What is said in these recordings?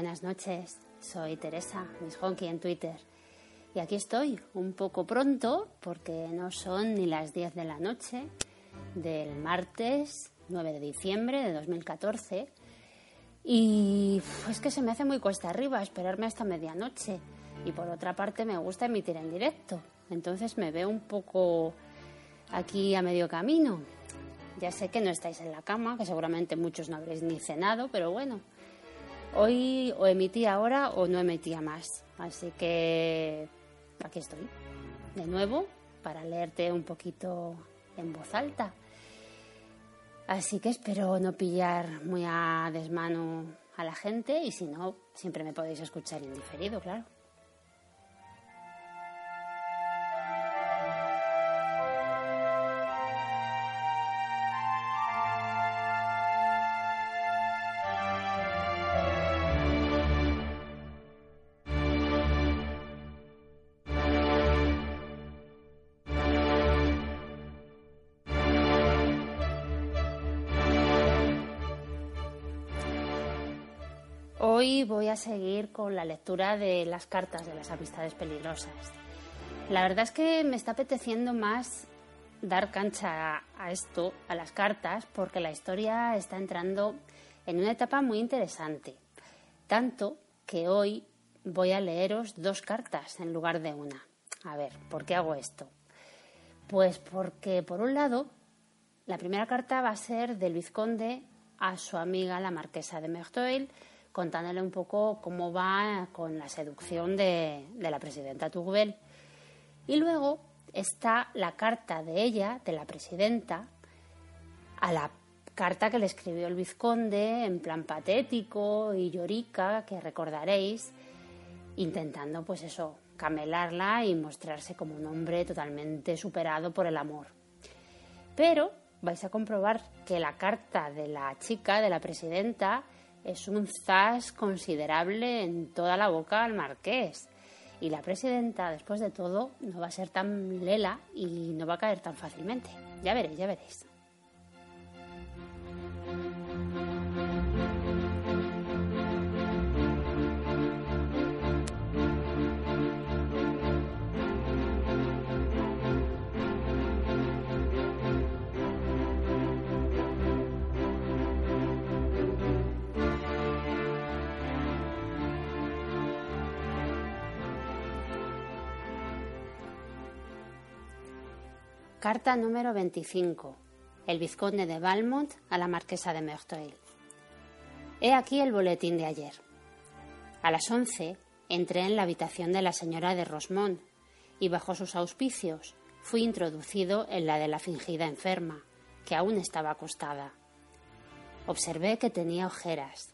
buenas noches. Soy Teresa, Miss Honky en Twitter. Y aquí estoy, un poco pronto, porque no son ni las 10 de la noche del martes 9 de diciembre de 2014. Y es que se me hace muy cuesta arriba esperarme hasta medianoche. Y por otra parte me gusta emitir en directo. Entonces me veo un poco aquí a medio camino. Ya sé que no estáis en la cama, que seguramente muchos no habréis ni cenado, pero bueno, Hoy o emití ahora o no emitía más. Así que aquí estoy, de nuevo, para leerte un poquito en voz alta. Así que espero no pillar muy a desmano a la gente y si no, siempre me podéis escuchar en diferido, claro. Hoy voy a seguir con la lectura de las cartas de las amistades peligrosas. La verdad es que me está apeteciendo más dar cancha a esto, a las cartas, porque la historia está entrando en una etapa muy interesante. Tanto que hoy voy a leeros dos cartas en lugar de una. A ver, ¿por qué hago esto? Pues porque, por un lado, la primera carta va a ser del vizconde a su amiga la marquesa de Merteuil, contándole un poco cómo va con la seducción de, la presidenta Tourbel. Y luego está la carta de ella, de la presidenta, a la carta que le escribió el vizconde en plan patético y llorica, que recordaréis, intentando pues eso, camelarla y mostrarse como un hombre totalmente superado por el amor. Pero vais a comprobar que la carta de la chica, de la presidenta, es un zas considerable en toda la boca al marqués. Y la presidenta, después de todo, no va a ser tan lela y no va a caer tan fácilmente. Ya veréis, ya veréis. Carta número 25. El vizconde de Valmont a la marquesa de Merteuil. He aquí el boletín de ayer. A las once entré en la habitación de la señora de Rosmont y bajo sus auspicios fui introducido en la de la fingida enferma, que aún estaba acostada. Observé que tenía ojeras,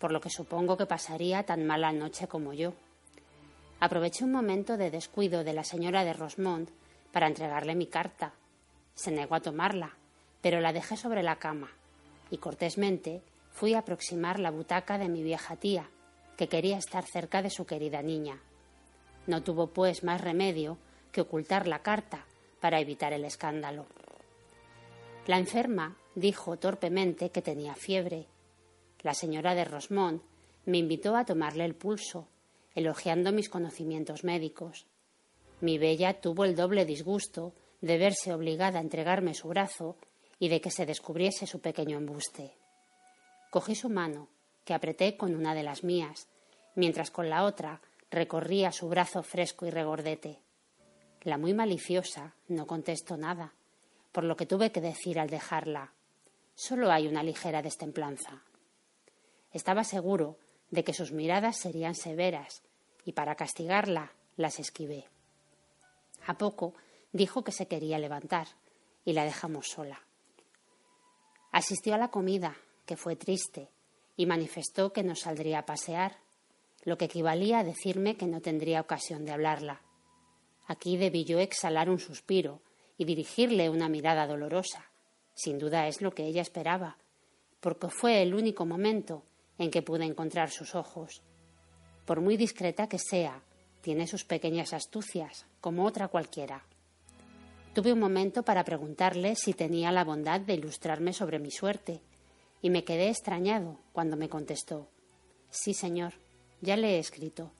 por lo que supongo que pasaría tan mala noche como yo. Aproveché un momento de descuido de la señora de Rosmont para entregarle mi carta. Se negó a tomarla, pero la dejé sobre la cama y cortésmente fui a aproximar la butaca de mi vieja tía, que quería estar cerca de su querida niña. No tuvo, pues, más remedio que ocultar la carta para evitar el escándalo. La enferma dijo torpemente que tenía fiebre. La señora de Rosmont me invitó a tomarle el pulso, elogiando mis conocimientos médicos. Mi bella tuvo el doble disgusto de verse obligada a entregarme su brazo y de que se descubriese su pequeño embuste. Cogí su mano, que apreté con una de las mías, mientras con la otra recorría su brazo fresco y regordete. La muy maliciosa no contestó nada, por lo que tuve que decir al dejarla solo hay una ligera destemplanza. Estaba seguro de que sus miradas serían severas, y para castigarla las esquivé. A poco dijo que se quería levantar, y la dejamos sola. Asistió a la comida, que fue triste, y manifestó que no saldría a pasear, lo que equivalía a decirme que no tendría ocasión de hablarla. Aquí debí yo exhalar un suspiro y dirigirle una mirada dolorosa. Sin duda es lo que ella esperaba, porque fue el único momento en que pude encontrar sus ojos. Por muy discreta que sea, tiene sus pequeñas astucias, como otra cualquiera. Tuve un momento para preguntarle si tenía la bondad de ilustrarme sobre mi suerte, y me quedé extrañado cuando me contestó Sí, señor, ya le he escrito.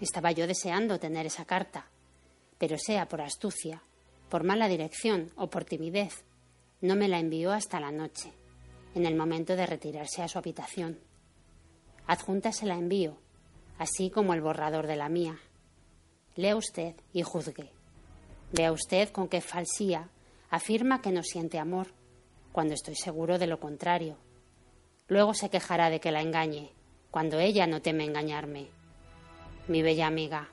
Estaba yo deseando tener esa carta, pero sea por astucia, por mala dirección o por timidez, no me la envió hasta la noche en el momento de retirarse a su habitación. Adjunta se la envío, así como el borrador de la mía. Lea usted y juzgue. Vea usted con qué falsía afirma que no siente amor, cuando estoy seguro de lo contrario. Luego se quejará de que la engañe, cuando ella no teme engañarme. Mi bella amiga,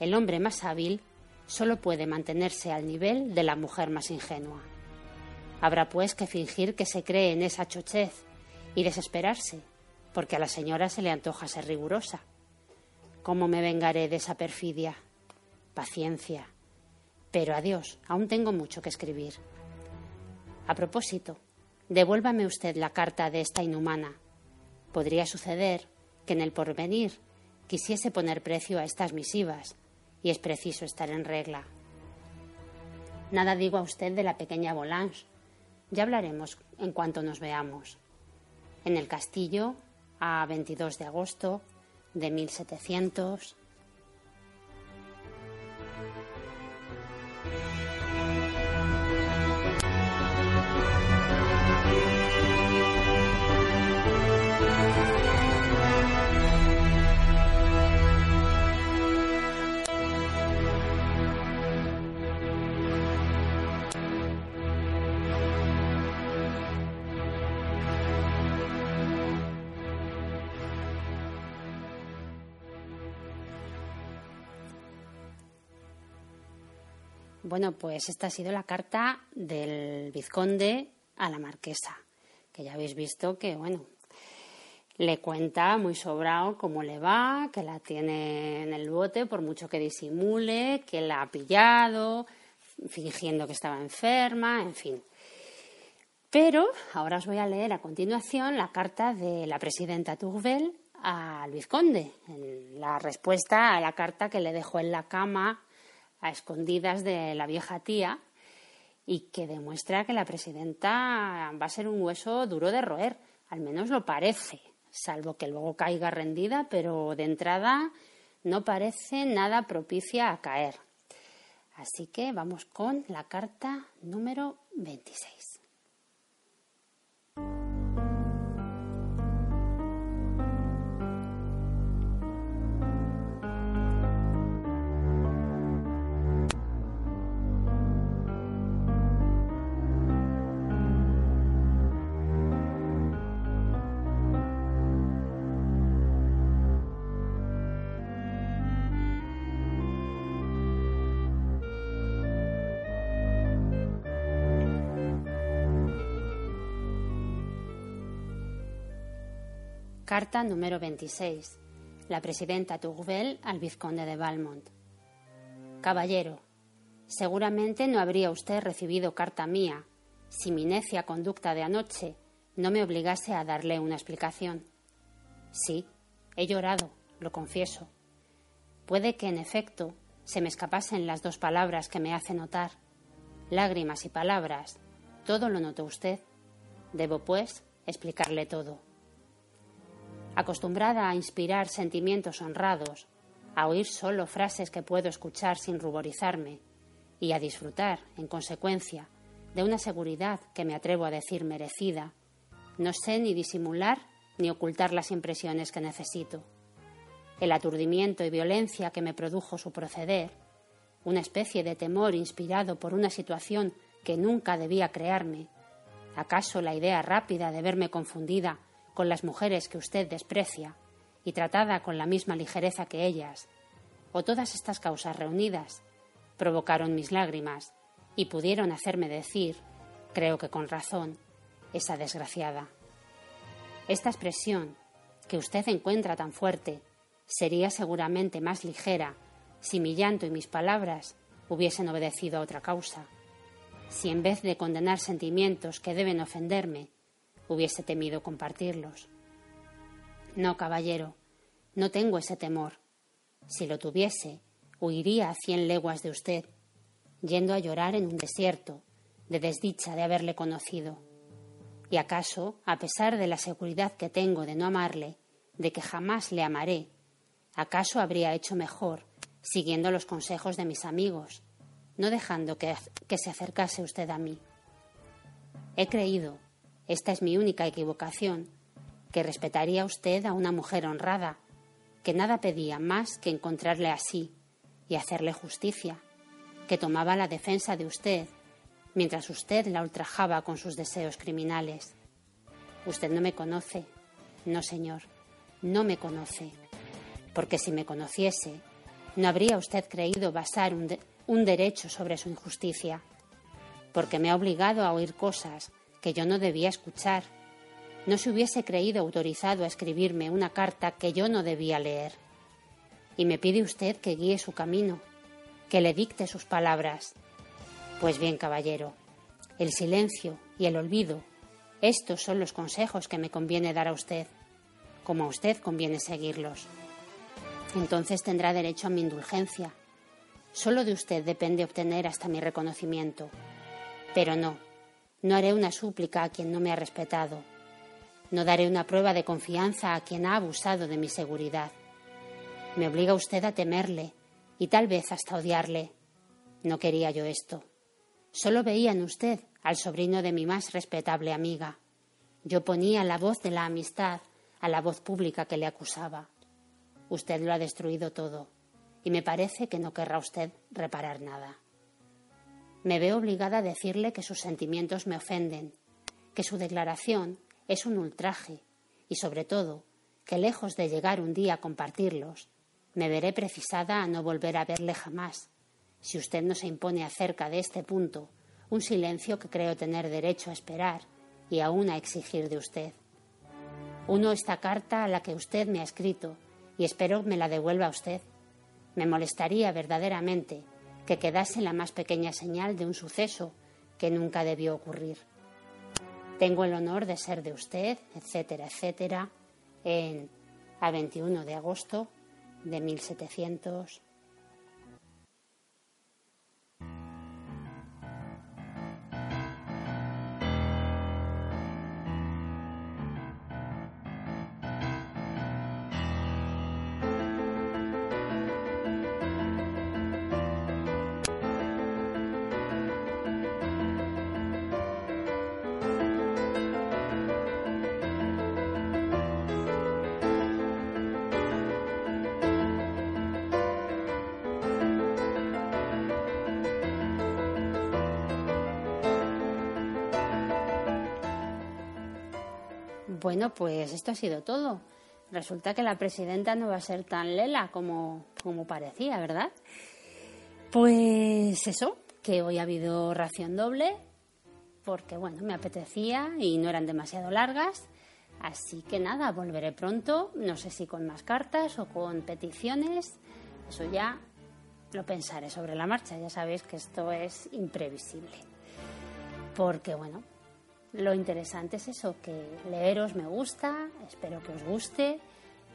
el hombre más hábil solo puede mantenerse al nivel de la mujer más ingenua. Habrá pues que fingir que se cree en esa chochez y desesperarse, porque a la señora se le antoja ser rigurosa. ¿Cómo me vengaré de esa perfidia? Paciencia. Pero adiós, aún tengo mucho que escribir. A propósito, devuélvame usted la carta de esta inhumana. Podría suceder que en el porvenir quisiese poner precio a estas misivas, y es preciso estar en regla. Nada digo a usted de la pequeña Volange, ya hablaremos en cuanto nos veamos. En el castillo, a 22 de agosto de 1700. Bueno, pues esta ha sido la carta del vizconde a la marquesa, que ya habéis visto que, bueno, le cuenta muy sobrado cómo le va, que la tiene en el bote por mucho que disimule, que la ha pillado, fingiendo que estaba enferma, en fin. Pero ahora os voy a leer a continuación la carta de la presidenta Tourvel al vizconde, la respuesta a la carta que le dejó en la cama a escondidas de la vieja tía y que demuestra que la presidenta va a ser un hueso duro de roer, al menos lo parece, salvo que luego caiga rendida, pero de entrada no parece nada propicia a caer. Así que vamos con la carta número 26. Carta número 26. La presidenta Tourvel al vizconde de Valmont. Caballero, seguramente no habría usted recibido carta mía si mi necia conducta de anoche no me obligase a darle una explicación. Sí, he llorado, lo confieso. Puede que, en efecto, se me escapasen las dos palabras que me hace notar. Lágrimas y palabras. Todo lo notó usted. Debo, pues, explicarle todo. Acostumbrada a inspirar sentimientos honrados, a oír solo frases que puedo escuchar sin ruborizarme y a disfrutar, en consecuencia, de una seguridad que me atrevo a decir merecida, no sé ni disimular ni ocultar las impresiones que necesito. El aturdimiento y violencia que me produjo su proceder, una especie de temor inspirado por una situación que nunca debía crearme, acaso la idea rápida de verme confundida con las mujeres que usted desprecia y tratada con la misma ligereza que ellas, o todas estas causas reunidas, provocaron mis lágrimas y pudieron hacerme decir, creo que con razón, esa desgraciada. Esta expresión, que usted encuentra tan fuerte, sería seguramente más ligera si mi llanto y mis palabras hubiesen obedecido a otra causa, si en vez de condenar sentimientos que deben ofenderme, hubiese temido compartirlos. No, caballero, no tengo ese temor. Si lo tuviese, huiría a cien leguas de usted, yendo a llorar en un desierto, de desdicha de haberle conocido. ¿Y acaso, a pesar de la seguridad que tengo de no amarle, de que jamás le amaré, acaso habría hecho mejor siguiendo los consejos de mis amigos, no dejando que, que se acercase usted a mí? He creído, esta es mi única equivocación, que respetaría usted a una mujer honrada, que nada pedía más que encontrarle así y hacerle justicia, que tomaba la defensa de usted mientras usted la ultrajaba con sus deseos criminales. Usted no me conoce. No, señor, no me conoce. Porque si me conociese, no habría usted creído basar un, un derecho sobre su injusticia. Porque me ha obligado a oír cosas que yo no debía escuchar. No se hubiese creído autorizado a escribirme una carta que yo no debía leer. Y me pide usted que guíe su camino, que le dicte sus palabras, pues bien, caballero, el silencio y el olvido, estos son los consejos que me conviene dar a usted, como a usted conviene seguirlos. Entonces tendrá derecho a mi indulgencia. Solo de usted depende obtener hasta mi reconocimiento. Pero no, no haré una súplica a quien no me ha respetado. No daré una prueba de confianza a quien ha abusado de mi seguridad. Me obliga usted a temerle y tal vez hasta odiarle. No quería yo esto. Solo veía en usted al sobrino de mi más respetable amiga. Yo ponía la voz de la amistad a la voz pública que le acusaba. Usted lo ha destruido todo, y me parece que no querrá usted reparar nada. Me veo obligada a decirle que sus sentimientos me ofenden, que su declaración es un ultraje, y sobre todo, que lejos de llegar un día a compartirlos, me veré precisada a no volver a verle jamás, si usted no se impone acerca de este punto un silencio que creo tener derecho a esperar y aún a exigir de usted. Uno esta carta a la que usted me ha escrito y espero me la devuelva usted. Me molestaría verdaderamente que quedase la más pequeña señal de un suceso que nunca debió ocurrir. Tengo el honor de ser de usted, etcétera, etcétera, en a 21 de agosto de 1700. Bueno, pues esto ha sido todo. Resulta que la presidenta no va a ser tan lela como, como parecía, ¿verdad? Pues eso, que hoy ha habido ración doble, porque bueno, me apetecía y no eran demasiado largas. Así que nada, volveré pronto, no sé si con más cartas o con peticiones, eso ya lo pensaré sobre la marcha, ya sabéis que esto es imprevisible. Porque bueno, lo interesante es eso, que leeros me gusta, espero que os guste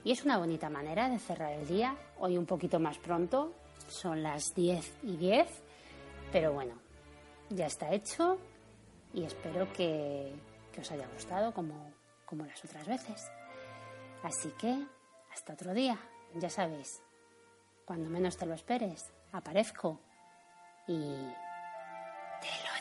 y es una bonita manera de cerrar el día. Hoy un poquito más pronto, son las 10 y 10, pero bueno, ya está hecho y espero que, os haya gustado como, como las otras veces. Así que, hasta otro día, ya sabéis, cuando menos te lo esperes, aparezco y te lo